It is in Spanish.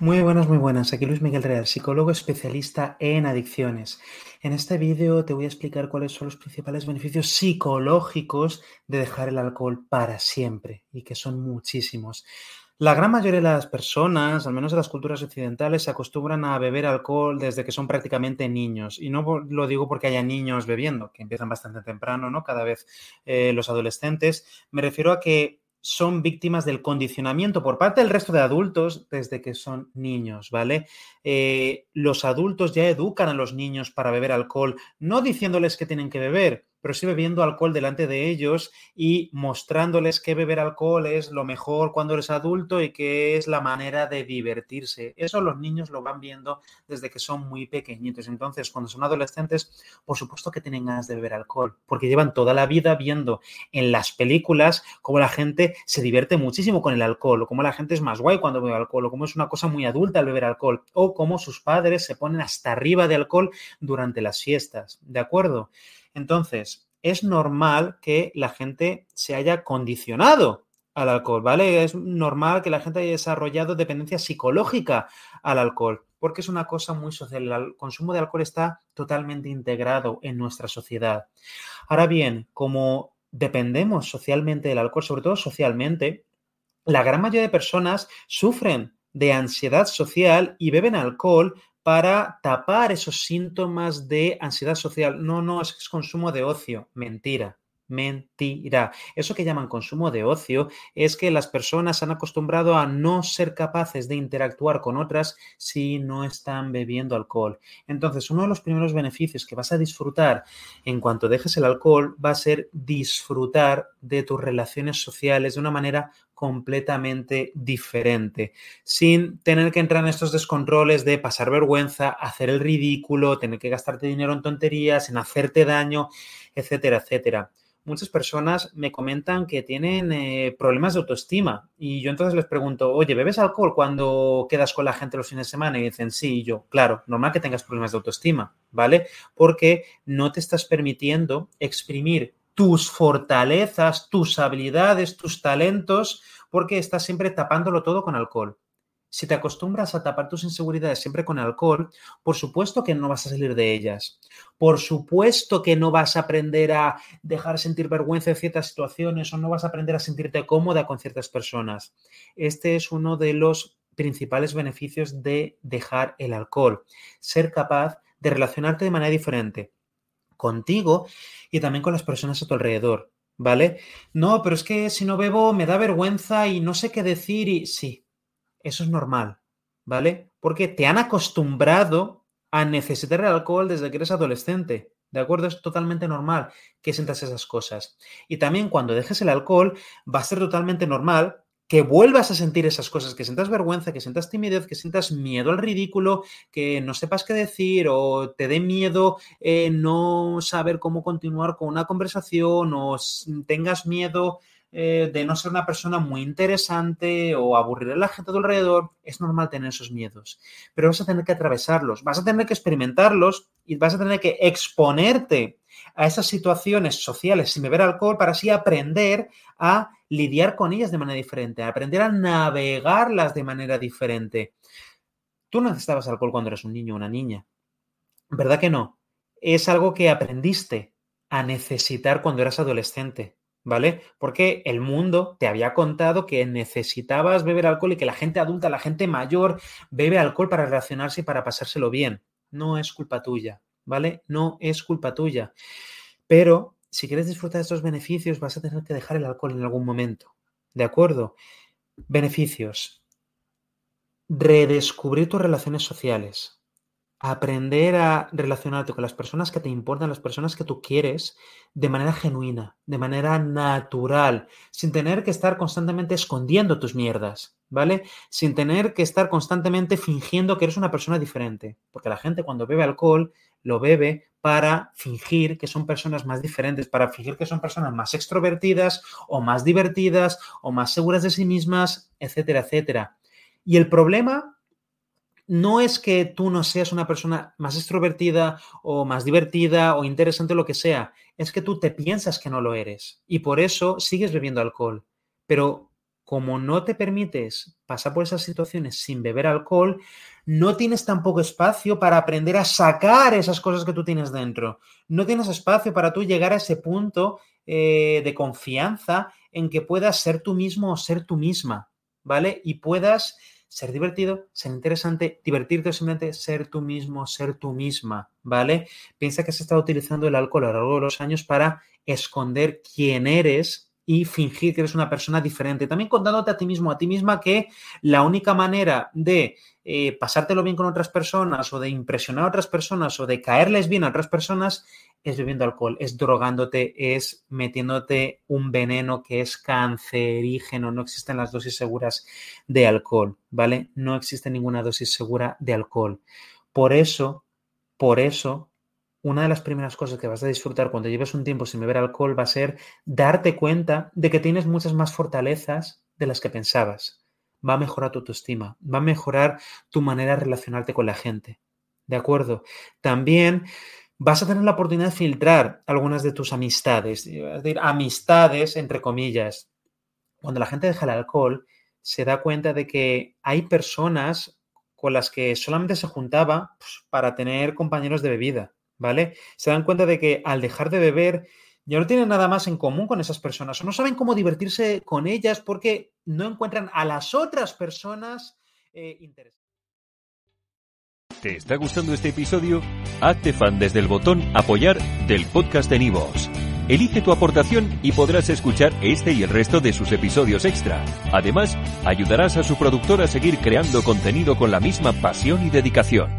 Muy buenas, muy buenas. Aquí Luis Miguel Real, psicólogo especialista en adicciones. En este vídeo te voy a explicar cuáles son los principales beneficios psicológicos de dejar el alcohol para siempre y que son muchísimos. La gran mayoría de las personas, al menos de las culturas occidentales, se acostumbran a beber alcohol desde que son prácticamente niños. Y no lo digo porque haya niños bebiendo, que empiezan bastante temprano, ¿no? Cada vez eh, los adolescentes. Me refiero a que son víctimas del condicionamiento por parte del resto de adultos desde que son niños, ¿vale? Eh, los adultos ya educan a los niños para beber alcohol, no diciéndoles que tienen que beber, pero sí bebiendo alcohol delante de ellos y mostrándoles que beber alcohol es lo mejor cuando eres adulto y que es la manera de divertirse. Eso los niños lo van viendo desde que son muy pequeñitos. Entonces, cuando son adolescentes, por supuesto que tienen ganas de beber alcohol, porque llevan toda la vida viendo en las películas cómo la gente se divierte muchísimo con el alcohol, o cómo la gente es más guay cuando bebe alcohol, o cómo es una cosa muy adulta el beber alcohol, o cómo sus padres se ponen hasta arriba de alcohol durante las fiestas. ¿De acuerdo? Entonces, es normal que la gente se haya condicionado al alcohol, ¿vale? Es normal que la gente haya desarrollado dependencia psicológica al alcohol, porque es una cosa muy social. El consumo de alcohol está totalmente integrado en nuestra sociedad. Ahora bien, como dependemos socialmente del alcohol, sobre todo socialmente, la gran mayoría de personas sufren de ansiedad social y beben alcohol para tapar esos síntomas de ansiedad social. No, no, es, consumo de ocio. Mentira. Mentira. Eso que llaman consumo de ocio es que las personas han acostumbrado a no ser capaces de interactuar con otras si no están bebiendo alcohol. Entonces, uno de los primeros beneficios que vas a disfrutar en cuanto dejes el alcohol va a ser disfrutar de tus relaciones sociales de una manera completamente diferente, sin tener que entrar en estos descontroles de pasar vergüenza, hacer el ridículo, tener que gastarte dinero en tonterías, en hacerte daño, etcétera, etcétera. Muchas personas me comentan que tienen eh, problemas de autoestima y yo entonces les pregunto, oye, ¿bebes alcohol cuando quedas con la gente los fines de semana? Y dicen, sí, y yo, claro, normal que tengas problemas de autoestima, ¿vale? Porque no te estás permitiendo exprimir tus fortalezas, tus habilidades, tus talentos, porque estás siempre tapándolo todo con alcohol. Si te acostumbras a tapar tus inseguridades siempre con alcohol, por supuesto que no vas a salir de ellas. Por supuesto que no vas a aprender a dejar sentir vergüenza en ciertas situaciones o no vas a aprender a sentirte cómoda con ciertas personas. Este es uno de los principales beneficios de dejar el alcohol. Ser capaz de relacionarte de manera diferente contigo y también con las personas a tu alrededor, ¿vale? No, pero es que si no bebo me da vergüenza y no sé qué decir y sí, eso es normal, ¿vale? Porque te han acostumbrado a necesitar el alcohol desde que eres adolescente. ¿De acuerdo? Es totalmente normal que sientas esas cosas. Y también cuando dejes el alcohol, va a ser totalmente normal que vuelvas a sentir esas cosas, que sientas vergüenza, que sientas timidez, que sientas miedo al ridículo, que no sepas qué decir o te dé miedo eh, no saber cómo continuar con una conversación o tengas miedo eh, de no ser una persona muy interesante o aburrir a la gente a tu alrededor, es normal tener esos miedos. Pero vas a tener que atravesarlos, vas a tener que experimentarlos y vas a tener que exponerte a esas situaciones sociales sin beber alcohol para así aprender a lidiar con ellas de manera diferente, a aprender a navegarlas de manera diferente. Tú no necesitabas alcohol cuando eras un niño o una niña, ¿verdad que no? Es algo que aprendiste a necesitar cuando eras adolescente. ¿Vale? Porque el mundo te había contado que necesitabas beber alcohol y que la gente adulta, la gente mayor, bebe alcohol para relacionarse y para pasárselo bien. No es culpa tuya, ¿vale? No es culpa tuya. Pero si quieres disfrutar de estos beneficios, vas a tener que dejar el alcohol en algún momento. ¿De acuerdo? Beneficios. Redescubrir tus relaciones sociales. Aprender a relacionarte con las personas que te importan, las personas que tú quieres, de manera genuina, de manera natural, sin tener que estar constantemente escondiendo tus mierdas, ¿vale? Sin tener que estar constantemente fingiendo que eres una persona diferente. Porque la gente cuando bebe alcohol lo bebe para fingir que son personas más diferentes, para fingir que son personas más extrovertidas o más divertidas o más seguras de sí mismas, etcétera, etcétera. Y el problema no es que tú no seas una persona más extrovertida o más divertida o interesante lo que sea, es que tú te piensas que no lo eres y por eso sigues bebiendo alcohol. Pero como no te permites pasar por esas situaciones sin beber alcohol, no tienes tampoco espacio para aprender a sacar esas cosas que tú tienes dentro. No tienes espacio para tú llegar a ese punto eh, de confianza en que puedas ser tú mismo o ser tú misma, ¿vale? Y puedas ser divertido, ser interesante, divertirte simplemente ser tú mismo, ser tú misma, ¿vale? Piensa que has estado utilizando el alcohol a lo largo de los años para esconder quién eres y fingir que eres una persona diferente. También contándote a ti mismo, a ti misma, que la única manera de eh, pasártelo bien con otras personas o de impresionar a otras personas o de caerles bien a otras personas es bebiendo alcohol, es drogándote, es metiéndote un veneno que es cancerígeno. No existen las dosis seguras de alcohol, ¿vale? No existe ninguna dosis segura de alcohol. Por eso, por eso, una de las primeras cosas que vas a disfrutar cuando lleves un tiempo sin beber alcohol va a ser darte cuenta de que tienes muchas más fortalezas de las que pensabas. Va a mejorar tu autoestima, va a mejorar tu manera de relacionarte con la gente. ¿De acuerdo? También vas a tener la oportunidad de filtrar algunas de tus amistades, es decir, amistades entre comillas. Cuando la gente deja el alcohol, se da cuenta de que hay personas con las que solamente se juntaba pues, para tener compañeros de bebida, ¿vale? Se dan cuenta de que al dejar de beber ya no tienen nada más en común con esas personas o no saben cómo divertirse con ellas porque no encuentran a las otras personas eh, interesantes. ¿Te está gustando este episodio? Hazte fan desde el botón Apoyar del podcast de Nivos. Elige tu aportación y podrás escuchar este y el resto de sus episodios extra. Además, ayudarás a su productor a seguir creando contenido con la misma pasión y dedicación.